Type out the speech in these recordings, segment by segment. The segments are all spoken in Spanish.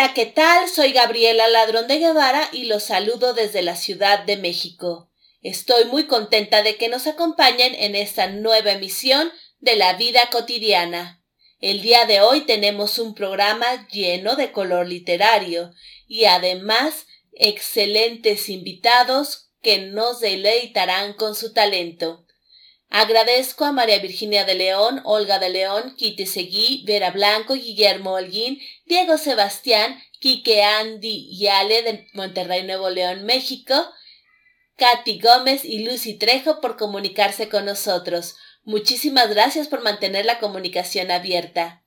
Hola, ¿qué tal? Soy Gabriela Ladrón de Guevara y los saludo desde la Ciudad de México. Estoy muy contenta de que nos acompañen en esta nueva emisión de la vida cotidiana. El día de hoy tenemos un programa lleno de color literario y además excelentes invitados que nos deleitarán con su talento. Agradezco a María Virginia de León, Olga de León, Kitty Seguí, Vera Blanco, Guillermo Holguín, Diego Sebastián, Quique Andy y Ale de Monterrey, Nuevo León, México, Katy Gómez y Lucy Trejo por comunicarse con nosotros. Muchísimas gracias por mantener la comunicación abierta.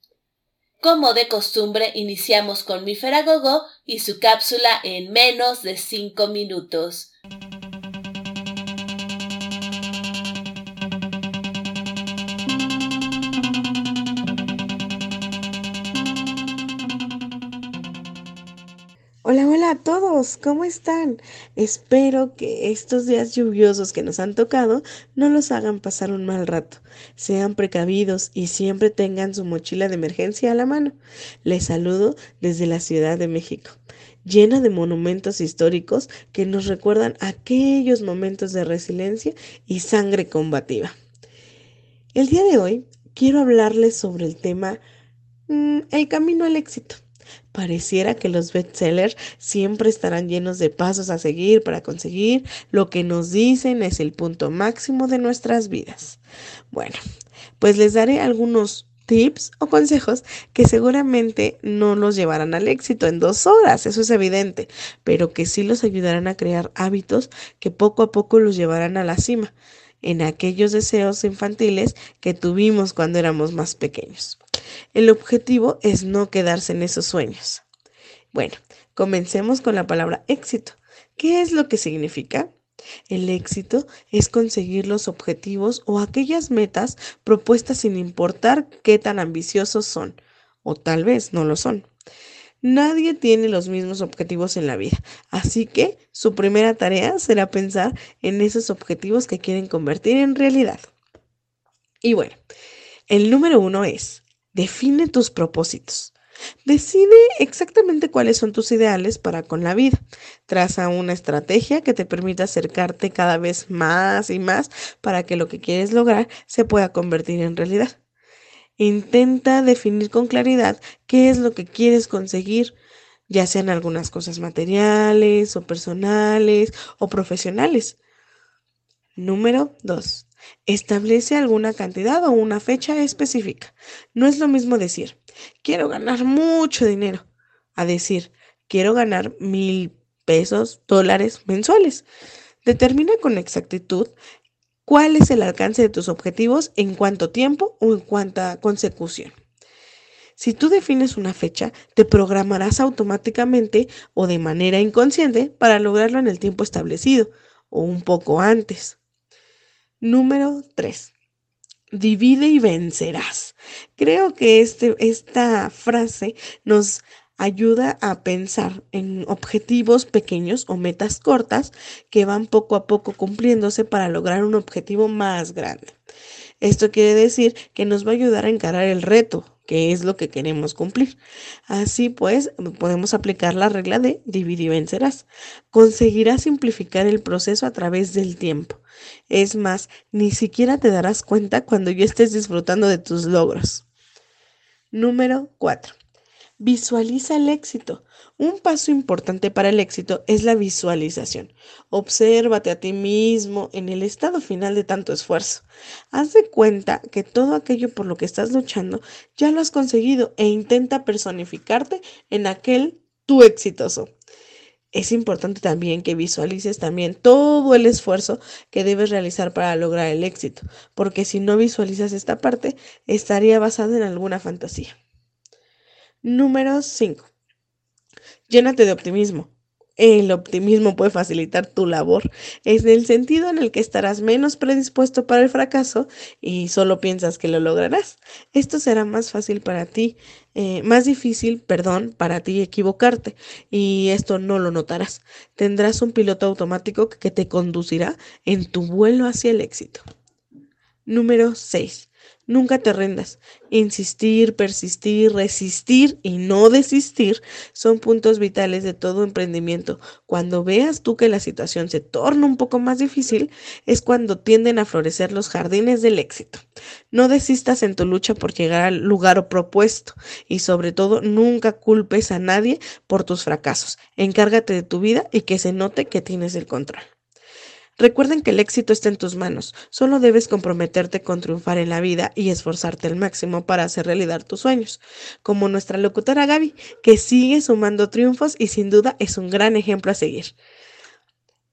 Como de costumbre, iniciamos con mi Feragogo y su cápsula en menos de cinco minutos. A todos, ¿cómo están? Espero que estos días lluviosos que nos han tocado no los hagan pasar un mal rato. Sean precavidos y siempre tengan su mochila de emergencia a la mano. Les saludo desde la Ciudad de México, llena de monumentos históricos que nos recuerdan aquellos momentos de resiliencia y sangre combativa. El día de hoy quiero hablarles sobre el tema mm, el camino al éxito. Pareciera que los bestsellers siempre estarán llenos de pasos a seguir para conseguir lo que nos dicen es el punto máximo de nuestras vidas. Bueno, pues les daré algunos tips o consejos que seguramente no los llevarán al éxito en dos horas, eso es evidente, pero que sí los ayudarán a crear hábitos que poco a poco los llevarán a la cima, en aquellos deseos infantiles que tuvimos cuando éramos más pequeños. El objetivo es no quedarse en esos sueños. Bueno, comencemos con la palabra éxito. ¿Qué es lo que significa? El éxito es conseguir los objetivos o aquellas metas propuestas sin importar qué tan ambiciosos son, o tal vez no lo son. Nadie tiene los mismos objetivos en la vida, así que su primera tarea será pensar en esos objetivos que quieren convertir en realidad. Y bueno, el número uno es Define tus propósitos. Decide exactamente cuáles son tus ideales para con la vida. Traza una estrategia que te permita acercarte cada vez más y más para que lo que quieres lograr se pueda convertir en realidad. Intenta definir con claridad qué es lo que quieres conseguir, ya sean algunas cosas materiales o personales o profesionales. Número 2. Establece alguna cantidad o una fecha específica. No es lo mismo decir, quiero ganar mucho dinero, a decir, quiero ganar mil pesos, dólares mensuales. Determina con exactitud cuál es el alcance de tus objetivos en cuánto tiempo o en cuánta consecución. Si tú defines una fecha, te programarás automáticamente o de manera inconsciente para lograrlo en el tiempo establecido o un poco antes. Número 3. Divide y vencerás. Creo que este, esta frase nos ayuda a pensar en objetivos pequeños o metas cortas que van poco a poco cumpliéndose para lograr un objetivo más grande. Esto quiere decir que nos va a ayudar a encarar el reto, que es lo que queremos cumplir. Así pues, podemos aplicar la regla de dividir y vencerás. Conseguirás simplificar el proceso a través del tiempo. Es más, ni siquiera te darás cuenta cuando ya estés disfrutando de tus logros. Número 4. Visualiza el éxito. Un paso importante para el éxito es la visualización. Obsérvate a ti mismo en el estado final de tanto esfuerzo. Haz de cuenta que todo aquello por lo que estás luchando ya lo has conseguido e intenta personificarte en aquel tú exitoso. Es importante también que visualices también todo el esfuerzo que debes realizar para lograr el éxito, porque si no visualizas esta parte, estaría basada en alguna fantasía. Número 5. Llénate de optimismo. El optimismo puede facilitar tu labor. Es el sentido en el que estarás menos predispuesto para el fracaso y solo piensas que lo lograrás. Esto será más fácil para ti, eh, más difícil, perdón, para ti equivocarte y esto no lo notarás. Tendrás un piloto automático que te conducirá en tu vuelo hacia el éxito. Número 6. Nunca te rendas. Insistir, persistir, resistir y no desistir son puntos vitales de todo emprendimiento. Cuando veas tú que la situación se torna un poco más difícil, es cuando tienden a florecer los jardines del éxito. No desistas en tu lucha por llegar al lugar propuesto y sobre todo nunca culpes a nadie por tus fracasos. Encárgate de tu vida y que se note que tienes el control. Recuerden que el éxito está en tus manos, solo debes comprometerte con triunfar en la vida y esforzarte al máximo para hacer realidad tus sueños, como nuestra locutora Gaby, que sigue sumando triunfos y sin duda es un gran ejemplo a seguir.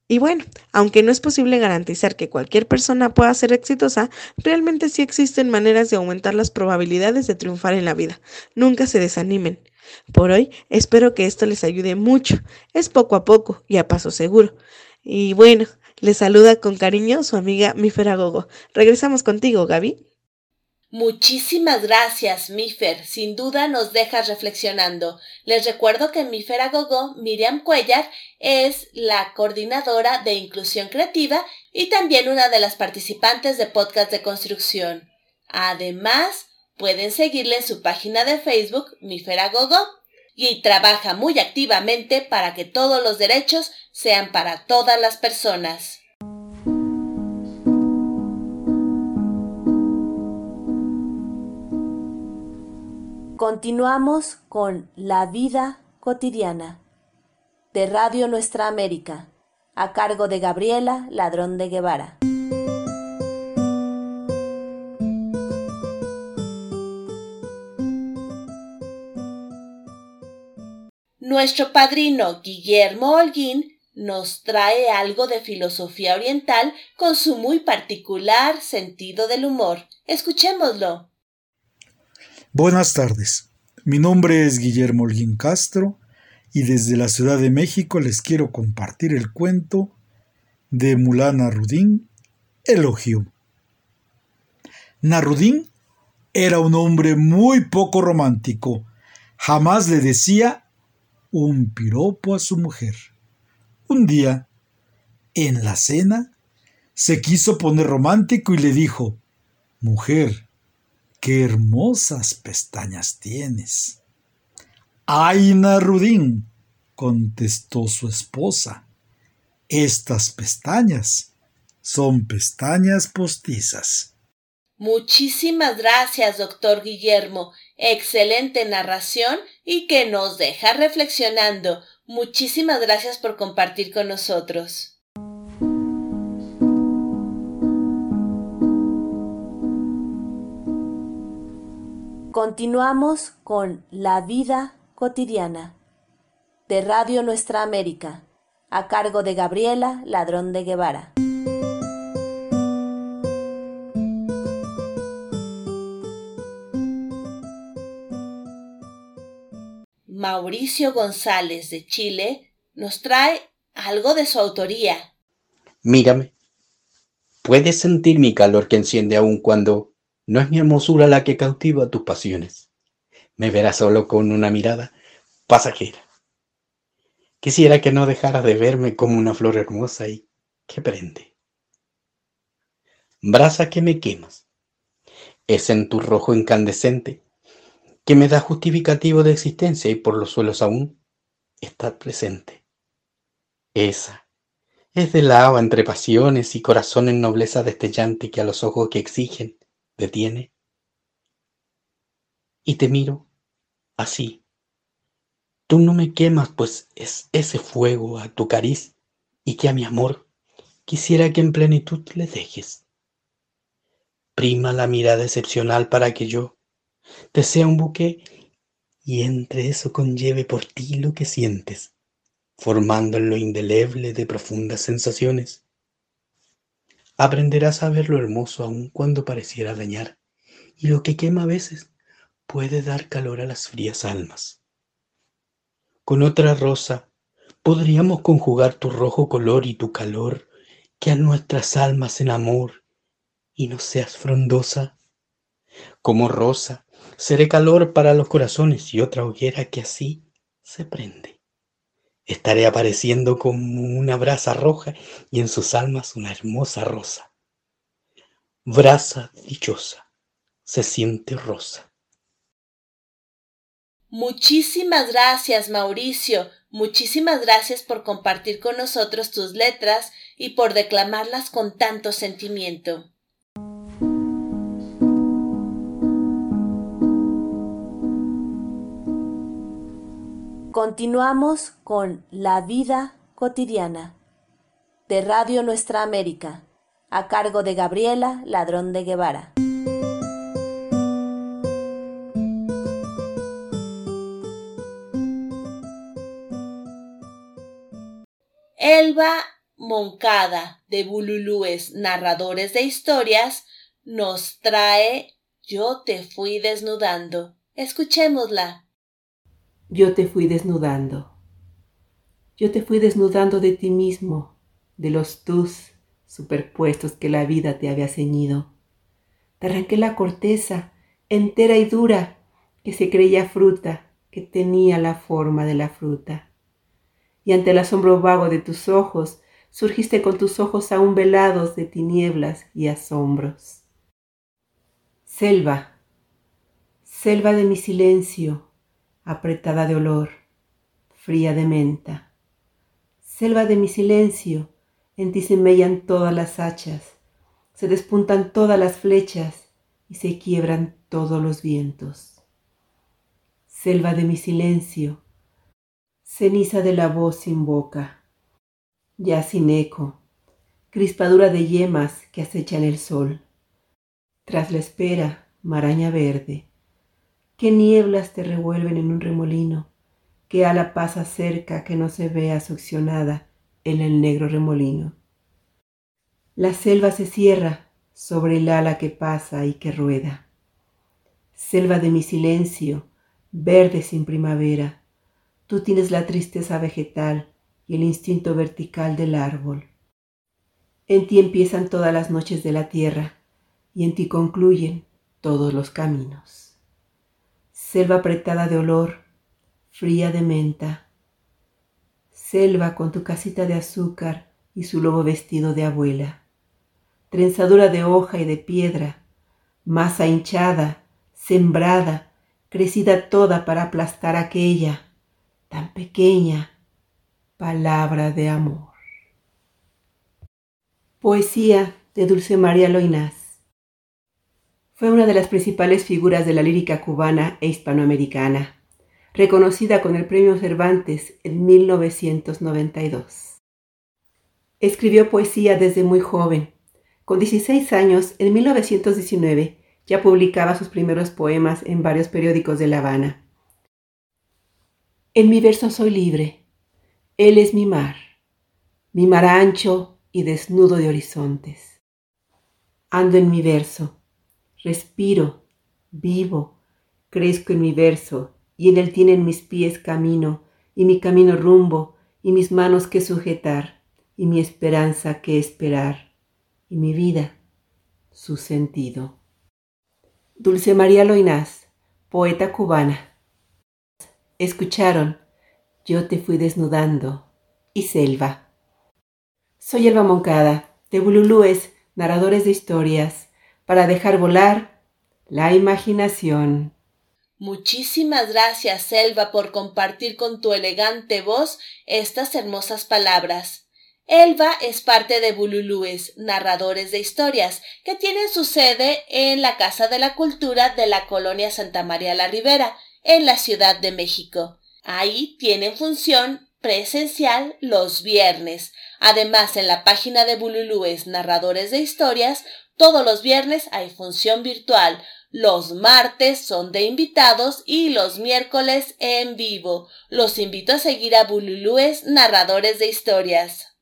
Y bueno, aunque no es posible garantizar que cualquier persona pueda ser exitosa, realmente sí existen maneras de aumentar las probabilidades de triunfar en la vida. Nunca se desanimen. Por hoy, espero que esto les ayude mucho. Es poco a poco y a paso seguro. Y bueno, le saluda con cariño su amiga Mifer Gogo. Regresamos contigo, Gaby. Muchísimas gracias, Mifer. Sin duda nos dejas reflexionando. Les recuerdo que Mifer Gogo, Miriam Cuellar, es la coordinadora de inclusión creativa y también una de las participantes de podcast de construcción. Además, pueden seguirle en su página de Facebook, Mifer Gogo, y trabaja muy activamente para que todos los derechos sean para todas las personas. Continuamos con La vida cotidiana de Radio Nuestra América, a cargo de Gabriela Ladrón de Guevara. Nuestro padrino Guillermo Holguín nos trae algo de filosofía oriental con su muy particular sentido del humor. Escuchémoslo. Buenas tardes. Mi nombre es Guillermo Holguín Castro y desde la Ciudad de México les quiero compartir el cuento de Mulana Rudín, Elogio. Narudín era un hombre muy poco romántico. Jamás le decía un piropo a su mujer. Un día, en la cena, se quiso poner romántico y le dijo, Mujer, qué hermosas pestañas tienes. Ay, Narudín, contestó su esposa, estas pestañas son pestañas postizas. Muchísimas gracias, doctor Guillermo. Excelente narración y que nos deja reflexionando. Muchísimas gracias por compartir con nosotros. Continuamos con La vida cotidiana de Radio Nuestra América, a cargo de Gabriela Ladrón de Guevara. Mauricio González de Chile nos trae algo de su autoría. Mírame. Puedes sentir mi calor que enciende aún cuando no es mi hermosura la que cautiva tus pasiones. Me verás solo con una mirada pasajera. Quisiera que no dejaras de verme como una flor hermosa y que prende. Brasa que me quemas. Es en tu rojo incandescente que me da justificativo de existencia y por los suelos aún estar presente. Esa es de lava entre pasiones y corazones nobleza destellante que a los ojos que exigen detiene. Y te miro así. Tú no me quemas, pues es ese fuego a tu cariz y que a mi amor quisiera que en plenitud le dejes. Prima la mirada excepcional para que yo desea un buque y entre eso conlleve por ti lo que sientes, formando en lo indeleble de profundas sensaciones. Aprenderás a ver lo hermoso aun cuando pareciera dañar, y lo que quema a veces puede dar calor a las frías almas. Con otra rosa podríamos conjugar tu rojo color y tu calor, que a nuestras almas en amor, y no seas frondosa. Como rosa, Seré calor para los corazones y otra hoguera que así se prende. Estaré apareciendo como una brasa roja y en sus almas una hermosa rosa. Brasa dichosa, se siente rosa. Muchísimas gracias, Mauricio. Muchísimas gracias por compartir con nosotros tus letras y por declamarlas con tanto sentimiento. Continuamos con La vida cotidiana de Radio Nuestra América, a cargo de Gabriela Ladrón de Guevara. Elba Moncada de Bululúes Narradores de Historias nos trae Yo te fui desnudando. Escuchémosla. Yo te fui desnudando. Yo te fui desnudando de ti mismo, de los tus superpuestos que la vida te había ceñido. Te arranqué la corteza, entera y dura, que se creía fruta, que tenía la forma de la fruta. Y ante el asombro vago de tus ojos, surgiste con tus ojos aún velados de tinieblas y asombros. Selva, selva de mi silencio, apretada de olor, fría de menta. Selva de mi silencio, en ti se mellan todas las hachas, se despuntan todas las flechas y se quiebran todos los vientos. Selva de mi silencio, ceniza de la voz sin boca, ya sin eco, crispadura de yemas que acechan el sol. Tras la espera, maraña verde, qué nieblas te revuelven en un remolino, qué ala pasa cerca que no se vea succionada en el negro remolino. La selva se cierra sobre el ala que pasa y que rueda. Selva de mi silencio, verde sin primavera, tú tienes la tristeza vegetal y el instinto vertical del árbol. En ti empiezan todas las noches de la tierra y en ti concluyen todos los caminos selva apretada de olor, fría de menta, selva con tu casita de azúcar y su lobo vestido de abuela, trenzadura de hoja y de piedra, masa hinchada, sembrada, crecida toda para aplastar aquella, tan pequeña, palabra de amor. Poesía de Dulce María Loinás. Fue una de las principales figuras de la lírica cubana e hispanoamericana, reconocida con el Premio Cervantes en 1992. Escribió poesía desde muy joven. Con 16 años, en 1919, ya publicaba sus primeros poemas en varios periódicos de La Habana. En mi verso soy libre. Él es mi mar, mi mar ancho y desnudo de horizontes. Ando en mi verso respiro, vivo, crezco en mi verso, y en él tienen mis pies camino, y mi camino rumbo, y mis manos que sujetar, y mi esperanza que esperar, y mi vida su sentido. Dulce María Loinás, poeta cubana. Escucharon, yo te fui desnudando, y Selva. Soy Elba Moncada, de Bululúes, narradores de historias para dejar volar la imaginación. Muchísimas gracias, Selva, por compartir con tu elegante voz estas hermosas palabras. Elba es parte de Bululúes, narradores de historias, que tienen su sede en la Casa de la Cultura de la colonia Santa María la Ribera, en la Ciudad de México. Ahí tienen función presencial los viernes. Además, en la página de Bululúes Narradores de Historias todos los viernes hay función virtual, los martes son de invitados y los miércoles en vivo. Los invito a seguir a Bululúes Narradores de Historias.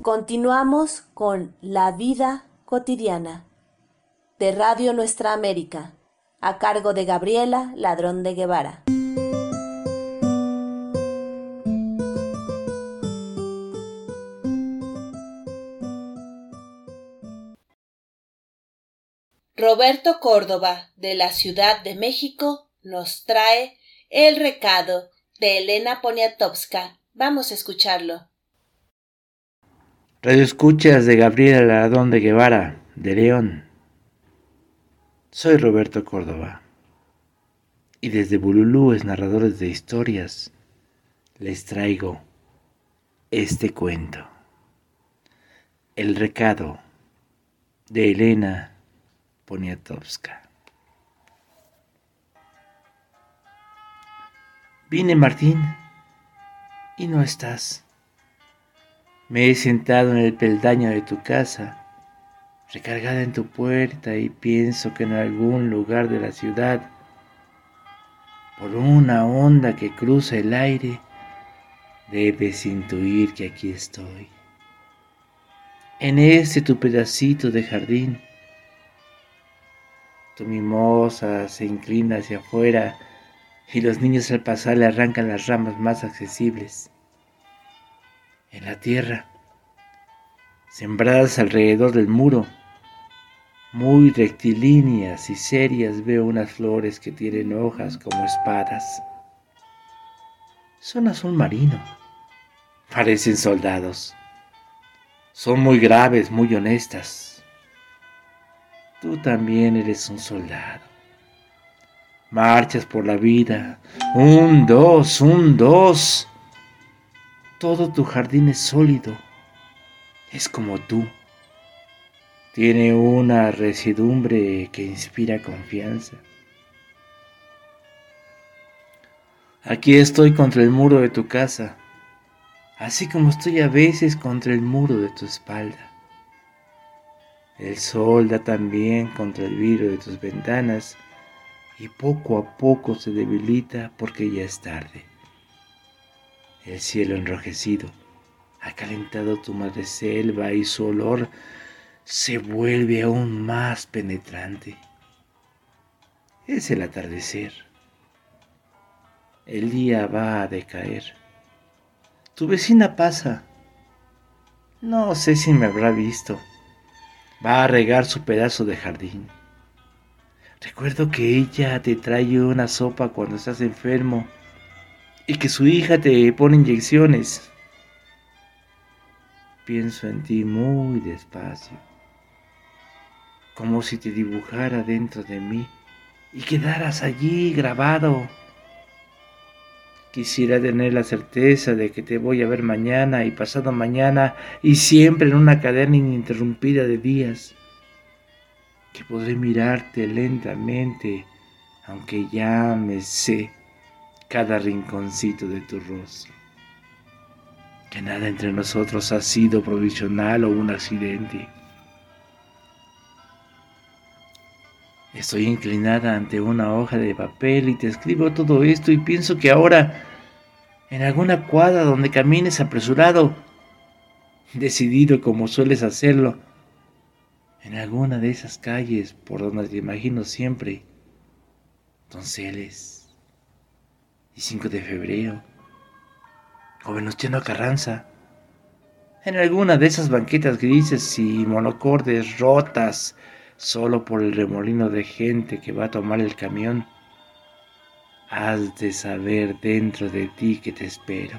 Continuamos con La vida cotidiana de Radio Nuestra América, a cargo de Gabriela Ladrón de Guevara. Roberto Córdoba, de la Ciudad de México, nos trae El recado de Elena Poniatowska. Vamos a escucharlo. Radio escuchas de Gabriel Aladón de Guevara, de León. Soy Roberto Córdoba y desde Bululúes Narradores de Historias les traigo este cuento. El recado de Elena Poniatowska. Vine, Martín, y no estás. Me he sentado en el peldaño de tu casa, recargada en tu puerta, y pienso que en algún lugar de la ciudad, por una onda que cruza el aire, debes intuir que aquí estoy. En este tu pedacito de jardín, tu mimosa se inclina hacia afuera y los niños al pasar le arrancan las ramas más accesibles en la tierra, sembradas alrededor del muro, muy rectilíneas y serias veo unas flores que tienen hojas como espadas. Son azul marino, parecen soldados. Son muy graves, muy honestas. Tú también eres un soldado. Marchas por la vida. Un, dos, un, dos. Todo tu jardín es sólido. Es como tú. Tiene una residumbre que inspira confianza. Aquí estoy contra el muro de tu casa, así como estoy a veces contra el muro de tu espalda. El sol da también contra el vidrio de tus ventanas y poco a poco se debilita porque ya es tarde. El cielo enrojecido ha calentado tu madre selva y su olor se vuelve aún más penetrante. Es el atardecer. El día va a decaer. Tu vecina pasa. No sé si me habrá visto. Va a regar su pedazo de jardín. Recuerdo que ella te trae una sopa cuando estás enfermo y que su hija te pone inyecciones. Pienso en ti muy despacio, como si te dibujara dentro de mí y quedaras allí grabado. Quisiera tener la certeza de que te voy a ver mañana y pasado mañana y siempre en una cadena ininterrumpida de días, que podré mirarte lentamente, aunque ya me sé cada rinconcito de tu rostro. Que nada entre nosotros ha sido provisional o un accidente. Estoy inclinada ante una hoja de papel y te escribo todo esto y pienso que ahora, en alguna cuadra donde camines apresurado, decidido como sueles hacerlo, en alguna de esas calles por donde te imagino siempre, Donceles y 5 de febrero, o Venustiano Carranza, en alguna de esas banquetas grises y monocordes rotas solo por el remolino de gente que va a tomar el camión, has de saber dentro de ti que te espero.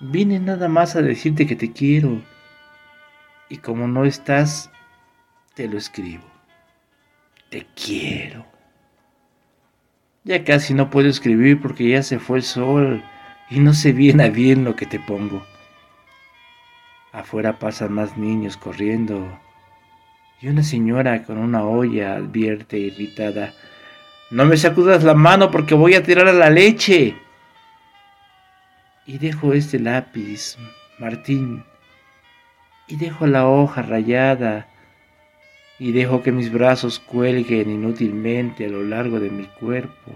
Vine nada más a decirte que te quiero, y como no estás, te lo escribo. Te quiero. Ya casi no puedo escribir porque ya se fue el sol y no sé bien a bien lo que te pongo. Afuera pasan más niños corriendo y una señora con una olla advierte irritada, no me sacudas la mano porque voy a tirar a la leche. Y dejo este lápiz, Martín, y dejo la hoja rayada, y dejo que mis brazos cuelguen inútilmente a lo largo de mi cuerpo,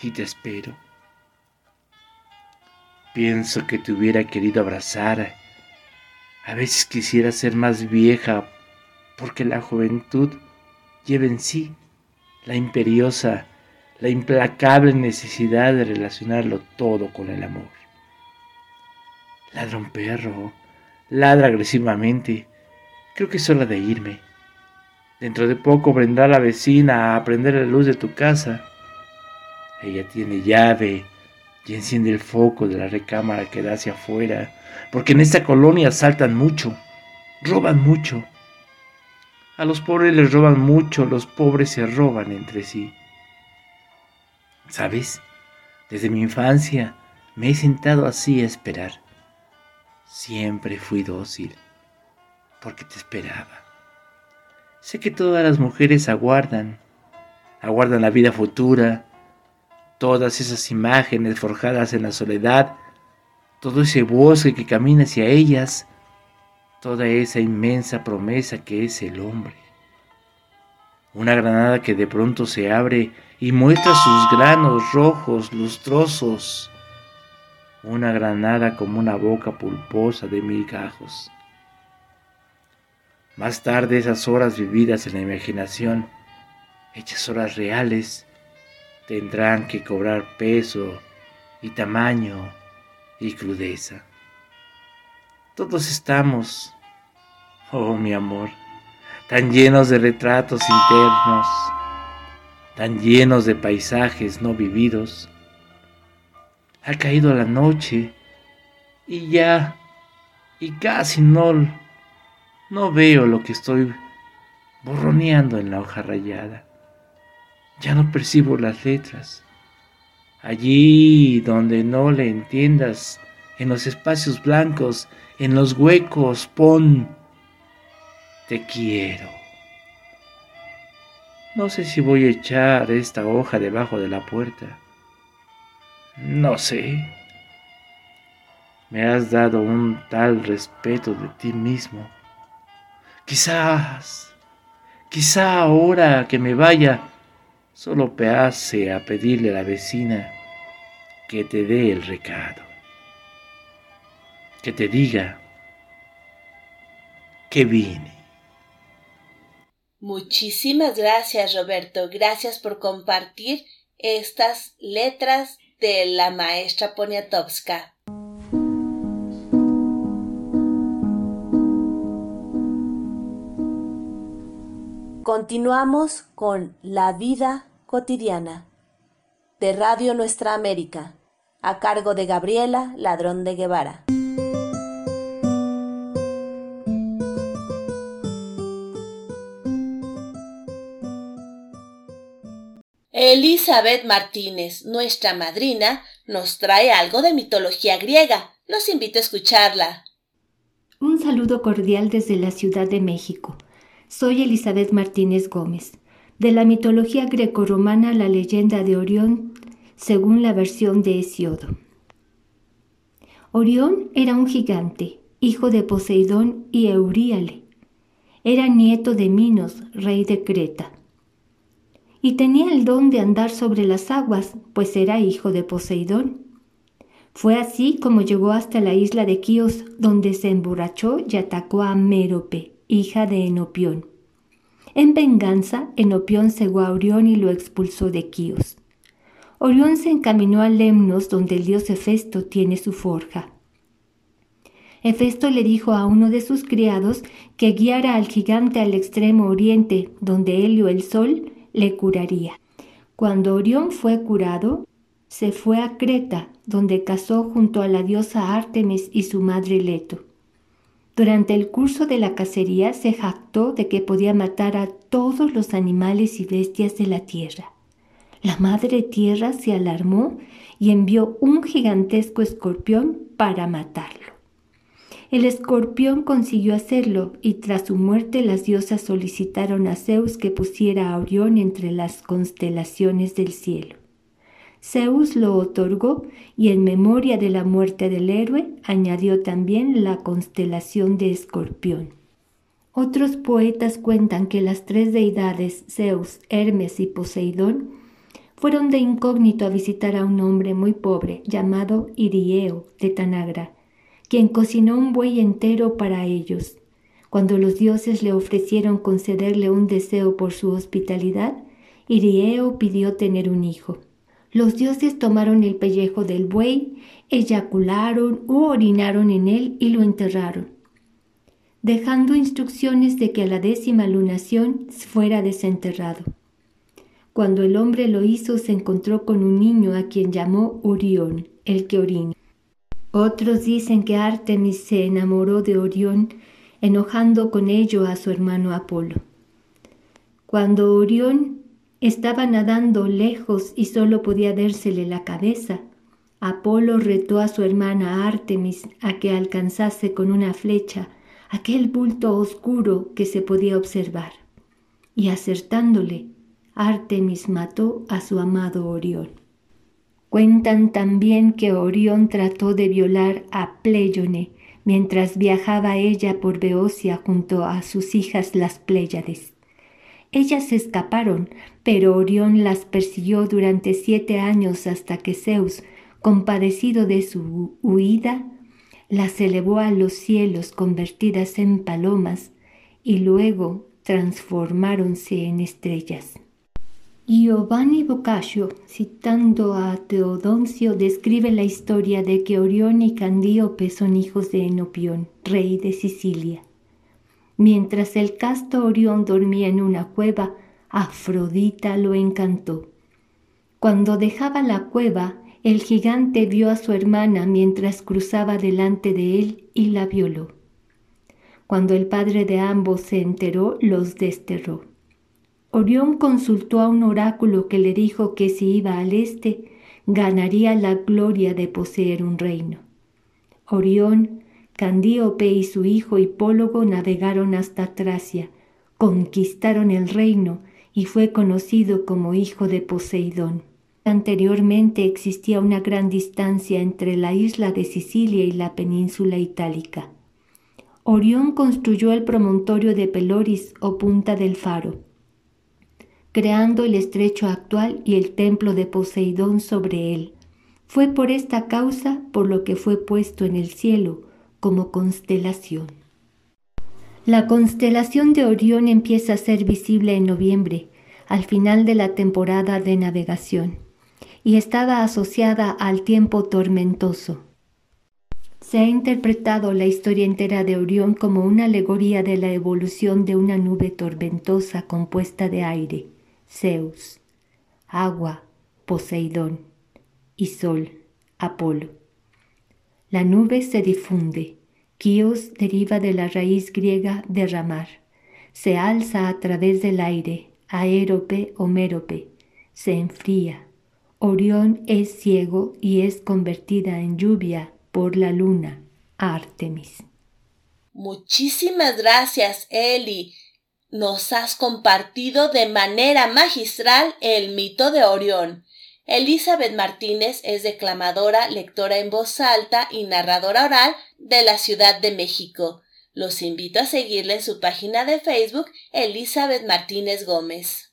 y te espero. Pienso que te hubiera querido abrazar. A veces quisiera ser más vieja porque la juventud lleva en sí la imperiosa, la implacable necesidad de relacionarlo todo con el amor. Ladra un perro, ladra agresivamente. Creo que es hora de irme. Dentro de poco vendrá la vecina a prender la luz de tu casa. Ella tiene llave y enciende el foco de la recámara que da hacia afuera, porque en esta colonia saltan mucho, roban mucho. A los pobres les roban mucho, los pobres se roban entre sí. ¿Sabes? Desde mi infancia me he sentado así a esperar. Siempre fui dócil, porque te esperaba. Sé que todas las mujeres aguardan, aguardan la vida futura, todas esas imágenes forjadas en la soledad, todo ese bosque que camina hacia ellas, toda esa inmensa promesa que es el hombre. Una granada que de pronto se abre y muestra sus granos rojos, lustrosos. Una granada como una boca pulposa de mil gajos. Más tarde esas horas vividas en la imaginación, hechas horas reales, tendrán que cobrar peso y tamaño y crudeza. Todos estamos, oh mi amor, tan llenos de retratos internos, tan llenos de paisajes no vividos. Ha caído la noche y ya, y casi no no veo lo que estoy borroneando en la hoja rayada. Ya no percibo las letras. Allí donde no le entiendas, en los espacios blancos, en los huecos, pon te quiero. No sé si voy a echar esta hoja debajo de la puerta. No sé. Me has dado un tal respeto de ti mismo Quizás, quizá ahora que me vaya, solo pease a pedirle a la vecina que te dé el recado, que te diga que vine. Muchísimas gracias, Roberto. Gracias por compartir estas letras de la maestra Poniatowska. Continuamos con La vida cotidiana de Radio Nuestra América, a cargo de Gabriela Ladrón de Guevara. Elizabeth Martínez, nuestra madrina, nos trae algo de mitología griega. Los invito a escucharla. Un saludo cordial desde la Ciudad de México. Soy Elizabeth Martínez Gómez. De la mitología grecorromana, la leyenda de Orión, según la versión de Hesiodo. Orión era un gigante, hijo de Poseidón y Euríale. Era nieto de Minos, rey de Creta. Y tenía el don de andar sobre las aguas, pues era hijo de Poseidón. Fue así como llegó hasta la isla de Quíos, donde se emborrachó y atacó a Mérope, hija de Enopión. En venganza, Enopión cegó a Orión y lo expulsó de Quíos. Orión se encaminó a Lemnos, donde el dios Hefesto tiene su forja. Hefesto le dijo a uno de sus criados que guiara al gigante al extremo oriente, donde Helio el sol le curaría. Cuando Orión fue curado, se fue a Creta, donde casó junto a la diosa Artemis y su madre Leto. Durante el curso de la cacería se jactó de que podía matar a todos los animales y bestias de la tierra. La madre tierra se alarmó y envió un gigantesco escorpión para matarlo. El escorpión consiguió hacerlo y tras su muerte las diosas solicitaron a Zeus que pusiera a Orión entre las constelaciones del cielo. Zeus lo otorgó y en memoria de la muerte del héroe añadió también la constelación de Escorpión. Otros poetas cuentan que las tres deidades, Zeus, Hermes y Poseidón, fueron de incógnito a visitar a un hombre muy pobre llamado Irieo de Tanagra, quien cocinó un buey entero para ellos. Cuando los dioses le ofrecieron concederle un deseo por su hospitalidad, Irieo pidió tener un hijo. Los dioses tomaron el pellejo del buey, eyacularon u orinaron en él y lo enterraron, dejando instrucciones de que a la décima lunación fuera desenterrado. Cuando el hombre lo hizo, se encontró con un niño a quien llamó Orión, el que orine. Otros dicen que Artemis se enamoró de Orión, enojando con ello a su hermano Apolo. Cuando Orión estaba nadando lejos y solo podía vérsele la cabeza, Apolo retó a su hermana Artemis a que alcanzase con una flecha aquel bulto oscuro que se podía observar. Y acertándole, Artemis mató a su amado Orión. Cuentan también que Orión trató de violar a Pléyone mientras viajaba ella por Beocia junto a sus hijas las Pléyades. Ellas escaparon, pero Orión las persiguió durante siete años hasta que Zeus compadecido de su huida, las elevó a los cielos convertidas en palomas y luego transformáronse en estrellas. Giovanni Boccaccio, citando a Teodoncio, describe la historia de que Orión y Candíope son hijos de Enopión, rey de Sicilia. Mientras el casto Orión dormía en una cueva, Afrodita lo encantó. Cuando dejaba la cueva, el gigante vio a su hermana mientras cruzaba delante de él y la violó. Cuando el padre de ambos se enteró, los desterró. Orión consultó a un oráculo que le dijo que si iba al este, ganaría la gloria de poseer un reino. Orión, Candíope y su hijo Hipólogo navegaron hasta Tracia, conquistaron el reino y fue conocido como hijo de Poseidón. Anteriormente existía una gran distancia entre la isla de Sicilia y la península itálica. Orión construyó el promontorio de Peloris o Punta del Faro, creando el estrecho actual y el templo de Poseidón sobre él. Fue por esta causa por lo que fue puesto en el cielo como constelación. La constelación de Orión empieza a ser visible en noviembre, al final de la temporada de navegación y estaba asociada al tiempo tormentoso. Se ha interpretado la historia entera de Orión como una alegoría de la evolución de una nube tormentosa compuesta de aire, Zeus, agua, Poseidón y sol, Apolo. La nube se difunde, Kios deriva de la raíz griega derramar, se alza a través del aire, aérope o mérope, se enfría, Orión es ciego y es convertida en lluvia por la luna, Artemis. Muchísimas gracias, Eli. Nos has compartido de manera magistral el mito de Orión. Elizabeth Martínez es declamadora, lectora en voz alta y narradora oral de la Ciudad de México. Los invito a seguirle en su página de Facebook, Elizabeth Martínez Gómez.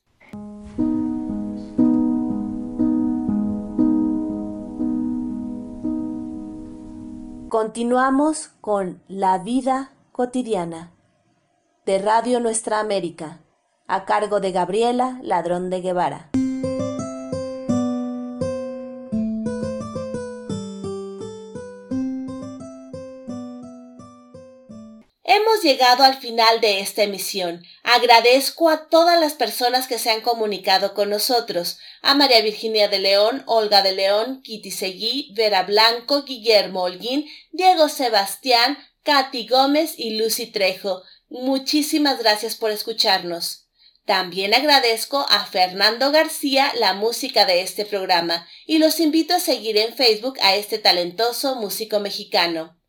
Continuamos con La vida cotidiana de Radio Nuestra América, a cargo de Gabriela Ladrón de Guevara. Hemos llegado al final de esta emisión. Agradezco a todas las personas que se han comunicado con nosotros, a María Virginia de León, Olga de León, Kitty Seguí, Vera Blanco, Guillermo Holguín, Diego Sebastián, Katy Gómez y Lucy Trejo. Muchísimas gracias por escucharnos. También agradezco a Fernando García la música de este programa y los invito a seguir en Facebook a este talentoso músico mexicano.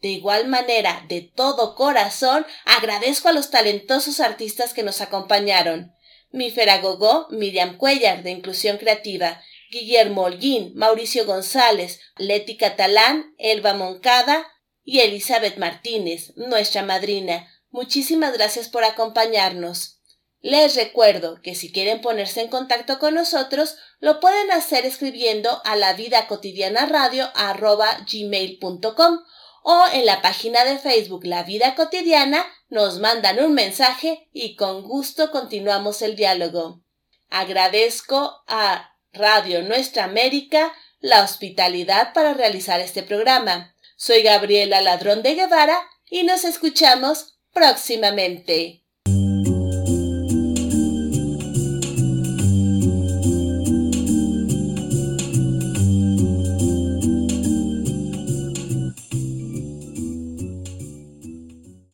De igual manera, de todo corazón, agradezco a los talentosos artistas que nos acompañaron. Mi Feragogó, Miriam Cuellar, de Inclusión Creativa, Guillermo Holguín, Mauricio González, Leti Catalán, Elba Moncada y Elizabeth Martínez, nuestra madrina. Muchísimas gracias por acompañarnos. Les recuerdo que si quieren ponerse en contacto con nosotros, lo pueden hacer escribiendo a la vida cotidiana radio o en la página de Facebook La Vida Cotidiana nos mandan un mensaje y con gusto continuamos el diálogo. Agradezco a Radio Nuestra América la hospitalidad para realizar este programa. Soy Gabriela Ladrón de Guevara y nos escuchamos próximamente.